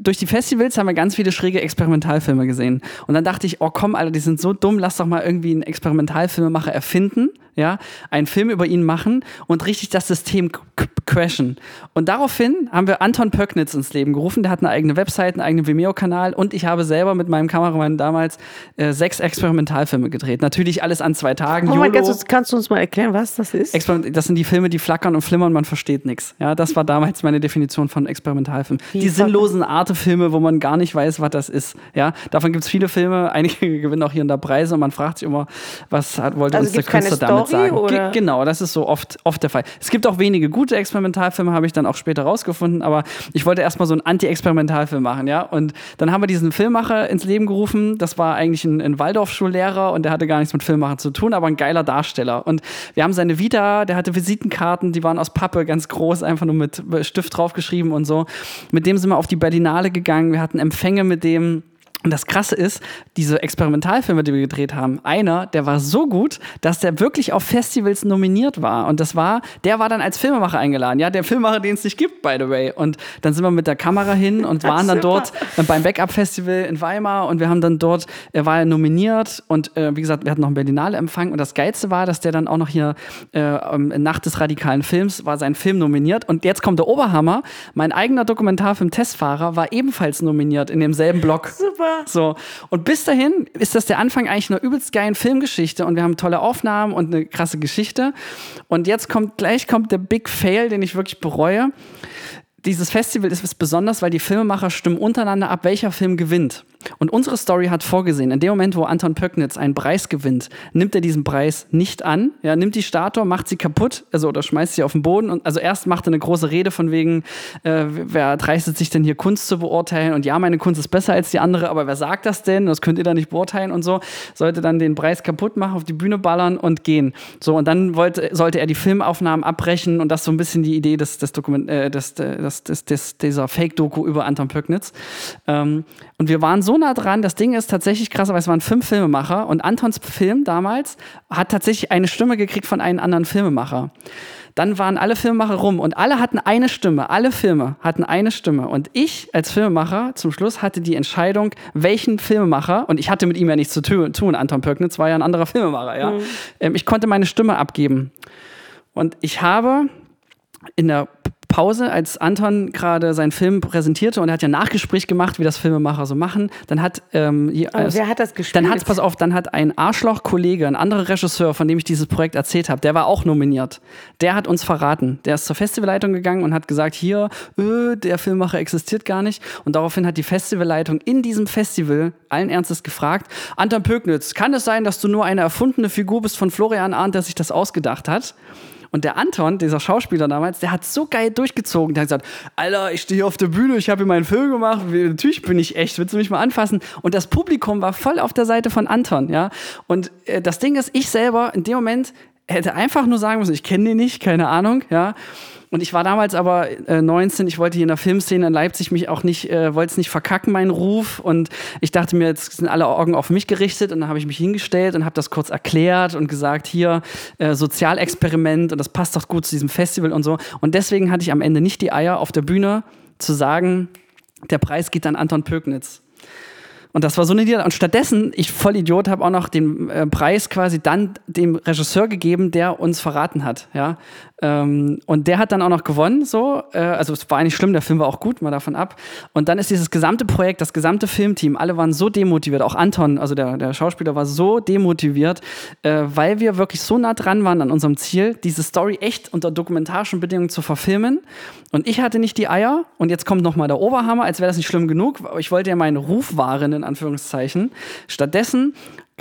Durch die Festivals haben wir ganz viele schräge Experimentalfilme gesehen. Und dann dachte ich, oh komm, Alter, die sind so dumm, lass doch mal irgendwie einen Experimentalfilmemacher erfinden, ja, einen Film über ihn machen und richtig das System crashen. Und daraufhin haben wir Anton Pöcknitz ins Leben gerufen. Der hat eine eigene Website, einen eigenen Vimeo-Kanal und ich habe selber mit meinem Kameramann damals äh, sechs Experimentalfilme gedreht. Natürlich alles an zwei Tagen. Oh mein. Gott, kannst du uns mal erklären, was das ist? Das sind die Filme, die flackern und flimmern, man versteht nichts. Ja, das war damals meine Definition von Experimentalfilm. Die flackern? sinnlosen Arte-Filme, wo man gar nicht weiß, was das ist. Ja, davon gibt es viele Filme. Einige gewinnen auch hier und da Preise und man fragt sich immer, was hat, wollte Also uns der Künstler damit sagen? oder? Ge genau, das ist so oft, oft der Fall. Es gibt auch wenige gute Experimentalfilme, habe ich dann auch später rausgefunden, aber ich wollte erstmal so einen Anti-Experimentalfilm machen, ja. Und dann haben wir diesen Filmmacher ins Leben gerufen. Das war eigentlich ein, ein Waldorfschullehrer und der hatte gar nichts mit Filmmachen zu tun, aber ein geiler Darsteller. Und wir haben seine Vita, der hatte Visitenkarten, die waren aus Pappe, ganz groß, einfach nur mit Stift draufgeschrieben und so. Mit dem sind wir auf die Berlinale gegangen. Wir hatten Empfänge mit dem. Und das Krasse ist, diese Experimentalfilme, die wir gedreht haben, einer, der war so gut, dass der wirklich auf Festivals nominiert war. Und das war, der war dann als Filmemacher eingeladen. Ja, der Filmemacher, den es nicht gibt, by the way. Und dann sind wir mit der Kamera hin und waren dann dort beim Backup-Festival in Weimar und wir haben dann dort, er war nominiert und äh, wie gesagt, wir hatten noch einen Berlinale Empfang. Und das Geilste war, dass der dann auch noch hier äh, ähm, Nacht des radikalen Films war sein Film nominiert. Und jetzt kommt der Oberhammer. Mein eigener Dokumentarfilm Testfahrer war ebenfalls nominiert in demselben Block. Super. So, und bis dahin ist das der Anfang eigentlich einer übelst geilen Filmgeschichte und wir haben tolle Aufnahmen und eine krasse Geschichte. Und jetzt kommt, gleich kommt der Big Fail, den ich wirklich bereue. Dieses Festival ist ist besonders, weil die Filmemacher stimmen untereinander ab, welcher Film gewinnt. Und unsere Story hat vorgesehen, in dem Moment, wo Anton Pöcknitz einen Preis gewinnt, nimmt er diesen Preis nicht an, ja, nimmt die Statue, macht sie kaputt, also oder schmeißt sie auf den Boden. Und also erst macht er eine große Rede von wegen, äh, wer dreistet sich denn hier Kunst zu beurteilen? Und ja, meine Kunst ist besser als die andere, aber wer sagt das denn? Das könnt ihr da nicht beurteilen und so. Sollte dann den Preis kaputt machen, auf die Bühne ballern und gehen. So, und dann wollte, sollte er die Filmaufnahmen abbrechen und das so ein bisschen die Idee des, des Dokument, äh, des, des, des, dieser Fake-Doku über Anton Pöcknitz. Ähm, und wir waren so nah dran, das Ding ist tatsächlich krass, aber es waren fünf Filmemacher und Antons Film damals hat tatsächlich eine Stimme gekriegt von einem anderen Filmemacher. Dann waren alle Filmemacher rum und alle hatten eine Stimme. Alle Filme hatten eine Stimme. Und ich als Filmemacher zum Schluss hatte die Entscheidung, welchen Filmemacher, und ich hatte mit ihm ja nichts zu tu- tun, Anton Pöcknitz war ja ein anderer Filmemacher, ja. Ähm, ich konnte meine Stimme abgeben. Und ich habe in der Pause, als Anton gerade seinen Film präsentierte und er hat ja Nachgespräch gemacht, wie das Filmemacher so machen, dann hat ähm, hier, Aber wer hat das gespielt? Dann hat pass auf, dann hat ein Arschloch-Kollege, ein anderer Regisseur, von dem ich dieses Projekt erzählt habe, der war auch nominiert. Der hat uns verraten. Der ist zur Festivalleitung gegangen und hat gesagt, hier, äh, der Filmemacher existiert gar nicht. Und daraufhin hat die Festivalleitung in diesem Festival allen Ernstes gefragt, Anton Pögnitz, kann es sein, dass du nur eine erfundene Figur bist von Florian Arndt, der sich das ausgedacht hat? Und der Anton, dieser Schauspieler damals, der hat so geil durchgezogen. Der hat gesagt, Alter, ich stehe hier auf der Bühne, ich habe hier meinen Film gemacht, natürlich bin ich echt, willst du mich mal anfassen? Und das Publikum war voll auf der Seite von Anton, ja. Und äh, das Ding ist, ich selber in dem Moment hätte einfach nur sagen müssen, ich kenne den nicht, keine Ahnung, ja. Und ich war damals aber äh, 19, ich wollte hier in der Filmszene in Leipzig mich auch nicht, äh, wollte es nicht verkacken, meinen Ruf. Und ich dachte mir, jetzt sind alle Augen auf mich gerichtet. Und dann habe ich mich hingestellt und habe das kurz erklärt und gesagt, hier, äh, Sozialexperiment und das passt doch gut zu diesem Festival und so. Und deswegen hatte ich am Ende nicht die Eier auf der Bühne zu sagen, der Preis geht an Anton Pögnitz. Und das war so eine Niederlage. Und stattdessen, ich voll Idiot, habe auch noch den äh, Preis quasi dann dem Regisseur gegeben, der uns verraten hat. Ja? Ähm, und der hat dann auch noch gewonnen. So. Äh, also es war eigentlich schlimm, der Film war auch gut, mal davon ab. Und dann ist dieses gesamte Projekt, das gesamte Filmteam, alle waren so demotiviert. Auch Anton, also der, der Schauspieler, war so demotiviert, äh, weil wir wirklich so nah dran waren an unserem Ziel, diese Story echt unter dokumentarischen Bedingungen zu verfilmen. Und ich hatte nicht die Eier. Und jetzt kommt noch mal der Oberhammer, als wäre das nicht schlimm genug. Ich wollte ja meinen Ruf wahren, in Anführungszeichen. Stattdessen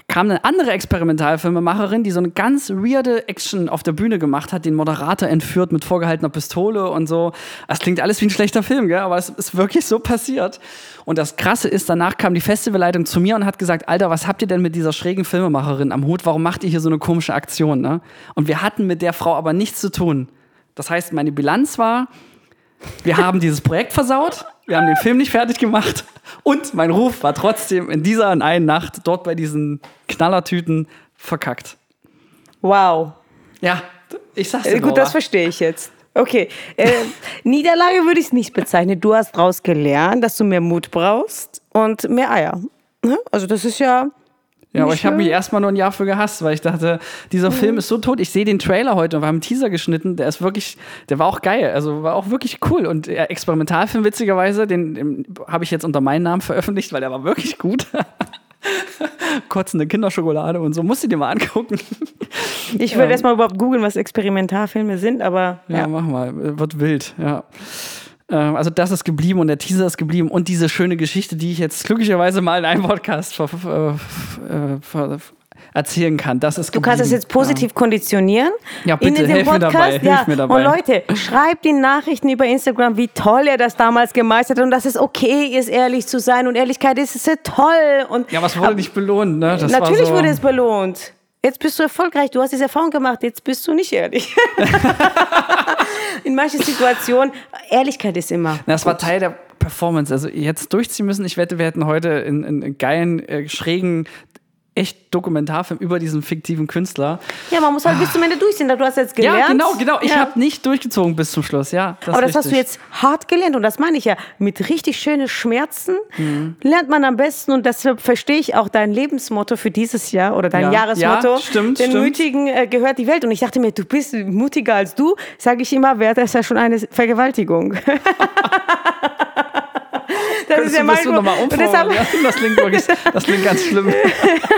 kam eine andere Experimentalfilmemacherin, die so eine ganz weirde Action auf der Bühne gemacht hat, den Moderator entführt mit vorgehaltener Pistole und so. Das klingt alles wie ein schlechter Film, gell? aber es ist wirklich so passiert. Und das Krasse ist, danach kam die Festivalleitung zu mir und hat gesagt, Alter, was habt ihr denn mit dieser schrägen Filmemacherin am Hut? Warum macht ihr hier so eine komische Aktion? Ne? Und wir hatten mit der Frau aber nichts zu tun. Das heißt, meine Bilanz war, wir haben dieses Projekt versaut, wir haben den Film nicht fertig gemacht und mein Ruf war trotzdem in dieser einen Nacht dort bei diesen Knallertüten verkackt. Wow. Ja, ich sag's dir. Äh, gut, das verstehe ich jetzt. Okay. Äh, Niederlage würde ich es nicht bezeichnen. Du hast daraus gelernt, dass du mehr Mut brauchst und mehr Eier. Ne? Also, das ist ja ja, aber ich habe mich erstmal nur ein Jahr für gehasst, weil ich dachte, dieser mhm. Film ist so tot. Ich sehe den Trailer heute und wir haben einen Teaser geschnitten, der ist wirklich, der war auch geil, also war auch wirklich cool. Und der Experimentalfilm, witzigerweise, den, den habe ich jetzt unter meinem Namen veröffentlicht, weil der war wirklich gut. Kotzende Kinderschokolade und so, musst du dir mal angucken. Ich will ähm, erstmal überhaupt googeln, was Experimentalfilme sind, aber. Ja, ja, mach mal, wird wild, ja. Ähm, also das ist geblieben und der Teaser ist geblieben und diese schöne Geschichte, die ich jetzt glücklicherweise mal in einem Podcast ver, ver, ver, erzählen kann. Das ist du kannst es jetzt positiv ja. konditionieren. Ja, bitte, hilf mir dabei. Ja. Hilf mir dabei. Und Leute, schreibt in Nachrichten über Instagram, wie toll er das damals gemeistert hat und dass es okay ist, ehrlich zu sein. Und Ehrlichkeit ist, ist ja toll. Und, ja, was wurde nicht belohnt, ne? Das natürlich so wurde es belohnt. Jetzt bist du erfolgreich, du hast diese Erfahrung gemacht, jetzt bist du nicht ehrlich. In manchen Situationen, Ehrlichkeit ist immer. Das war Teil der Performance. Also jetzt durchziehen müssen. Ich wette, wir hätten heute in, in geilen, äh, schrägen echt Dokumentarfilm über diesen fiktiven Künstler. Ja, man muss halt ah. bis zum Ende durchziehen. Du hast jetzt gelernt. Ja, genau, genau. Ich ja. habe nicht durchgezogen bis zum Schluss, ja. Das Aber das hast du jetzt hart gelernt und das meine ich ja. Mit richtig schönen Schmerzen mhm. lernt man am besten und deshalb verstehe ich auch dein Lebensmotto für dieses Jahr oder dein ja. Jahresmotto. Ja, stimmt, Den stimmt. Mutigen äh, gehört die Welt. Und ich dachte mir, du bist mutiger als du. Sage ich immer, wäre das ja schon eine Vergewaltigung. Das ist ja mein nochmal und deshalb, ja, das, klingt wirklich, das klingt ganz schlimm.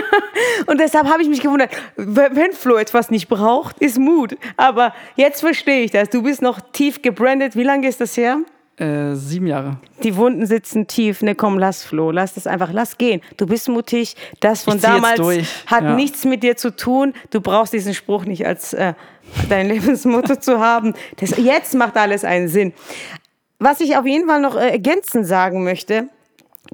und deshalb habe ich mich gewundert, wenn Flo etwas nicht braucht, ist Mut. Aber jetzt verstehe ich das. Du bist noch tief gebrandet. Wie lange ist das her? Äh, sieben Jahre. Die Wunden sitzen tief. Ne, komm, lass Flo, lass das einfach, lass gehen. Du bist mutig. Das von damals hat ja. nichts mit dir zu tun. Du brauchst diesen Spruch nicht als äh, dein Lebensmotto zu haben. Das, jetzt macht alles einen Sinn. Was ich auf jeden Fall noch äh, ergänzend sagen möchte,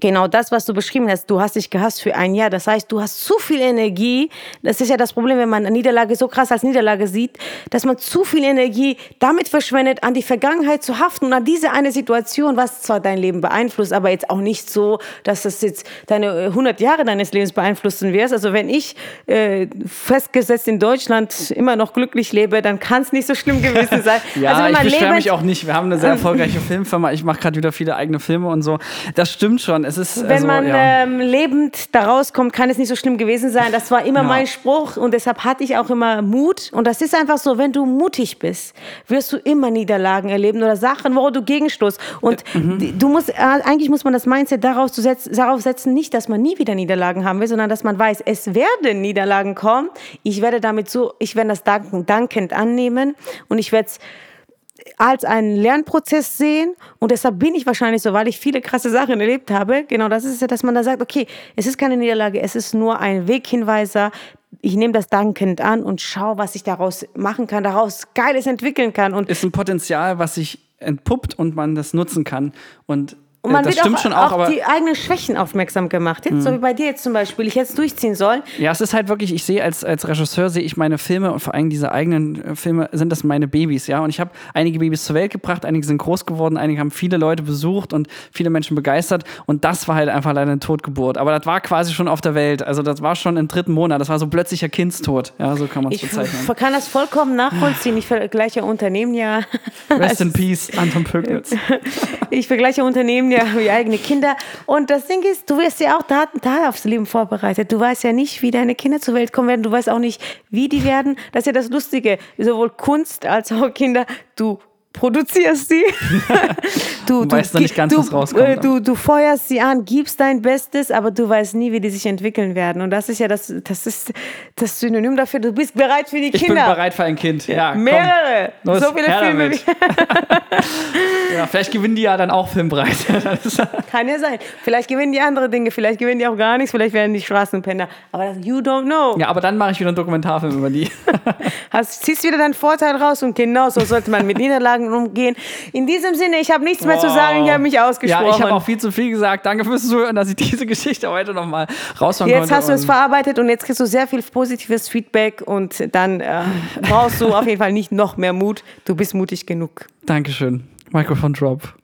Genau das, was du beschrieben hast. Du hast dich gehasst für ein Jahr. Das heißt, du hast zu viel Energie. Das ist ja das Problem, wenn man eine Niederlage so krass als Niederlage sieht, dass man zu viel Energie damit verschwendet, an die Vergangenheit zu haften und an diese eine Situation, was zwar dein Leben beeinflusst, aber jetzt auch nicht so, dass es jetzt deine 100 äh, Jahre deines Lebens beeinflussen wird. Also wenn ich äh, festgesetzt in Deutschland immer noch glücklich lebe, dann kann es nicht so schlimm gewesen sein. ja, also ich beschwere mich auch nicht. Wir haben eine sehr erfolgreiche Filmfirma. Ich mache gerade wieder viele eigene Filme und so. Das stimmt schon es ist. Wenn also, man ja. ähm, lebend da rauskommt, kann es nicht so schlimm gewesen sein. Das war immer ja. mein Spruch und deshalb hatte ich auch immer Mut. Und das ist einfach so, wenn du mutig bist, wirst du immer Niederlagen erleben oder Sachen, wo du gegenstoßt. Und mhm. du musst, äh, eigentlich muss man das Mindset darauf, setzen, darauf setzen, nicht, dass man nie wieder Niederlagen haben will, sondern dass man weiß, es werden Niederlagen kommen. Ich werde damit so, ich werde das dankend annehmen und ich werde es als einen Lernprozess sehen und deshalb bin ich wahrscheinlich so, weil ich viele krasse Sachen erlebt habe. Genau, das ist ja, dass man da sagt, okay, es ist keine Niederlage, es ist nur ein Weghinweiser. Ich nehme das dankend an und schaue, was ich daraus machen kann, daraus Geiles entwickeln kann. Und ist ein Potenzial, was sich entpuppt und man das nutzen kann. Und Und man das wird auch, schon auch, auf die eigenen Schwächen aufmerksam gemacht. Jetzt, so wie bei dir jetzt zum Beispiel. Ich hätte es durchziehen sollen. Ja, es ist halt wirklich, ich sehe als, als Regisseur, sehe ich meine Filme und vor allem diese eigenen äh, Filme, sind das meine Babys, ja. Und ich habe einige Babys zur Welt gebracht, einige sind groß geworden, einige haben viele Leute besucht und viele Menschen begeistert. Und das war halt einfach leider eine Totgeburt. Aber das war quasi schon auf der Welt. Also das war schon im dritten Monat. Das war so plötzlicher Kindstod. Ja, so kann man es Ich bezeichnen. f- kann das vollkommen nachvollziehen. Ich vergleiche Unternehmen ja. Rest in Peace, Anton Pöcknitz. Ich vergleiche Unternehmen ja wie eigene Kinder. Und das Ding ist, du wirst ja auch da, da aufs Leben vorbereitet. Du weißt ja nicht, wie deine Kinder zur Welt kommen werden. Du weißt auch nicht, wie die werden. Das ist ja das Lustige. Sowohl Kunst als auch Kinder. Du produzierst sie. du, weißt noch nicht ganz, du, was rauskommt, äh, Du, du feuerst sie an, gibst dein Bestes, aber du weißt nie, wie die sich entwickeln werden. Und das ist ja das, das ist das Synonym dafür. Du bist bereit für die Ich bin Kinder. bereit für ein Kind. Ja. Mehrere. Los, so viele Filme. ja, vielleicht gewinnen die ja dann auch Filmpreis. Das ist- Kann ja sein. Vielleicht gewinnen die andere Dinge, vielleicht gewinnen die auch gar nichts, vielleicht werden die Straßenpenner. Aber das, you don't know. ja, aber dann mache ich wieder einen Dokumentarfilm über die. Hast, ziehst wieder deinen Vorteil raus und genau so sollte man mit Niederlagen umgehen. In diesem Sinne, ich habe nichts mehr zu sagen, ich habe mich ausgesprochen. Ja, ich habe auch viel zu viel gesagt. Danke fürs Zuhören, dass ich diese Geschichte heute nochmal raushauen Jetzt konnte. hast du es verarbeitet und jetzt kriegst du sehr viel positives Feedback und dann äh, brauchst du auf jeden Fall nicht noch mehr Mut. Du bist mutig genug. Dankeschön. Microphone Drop.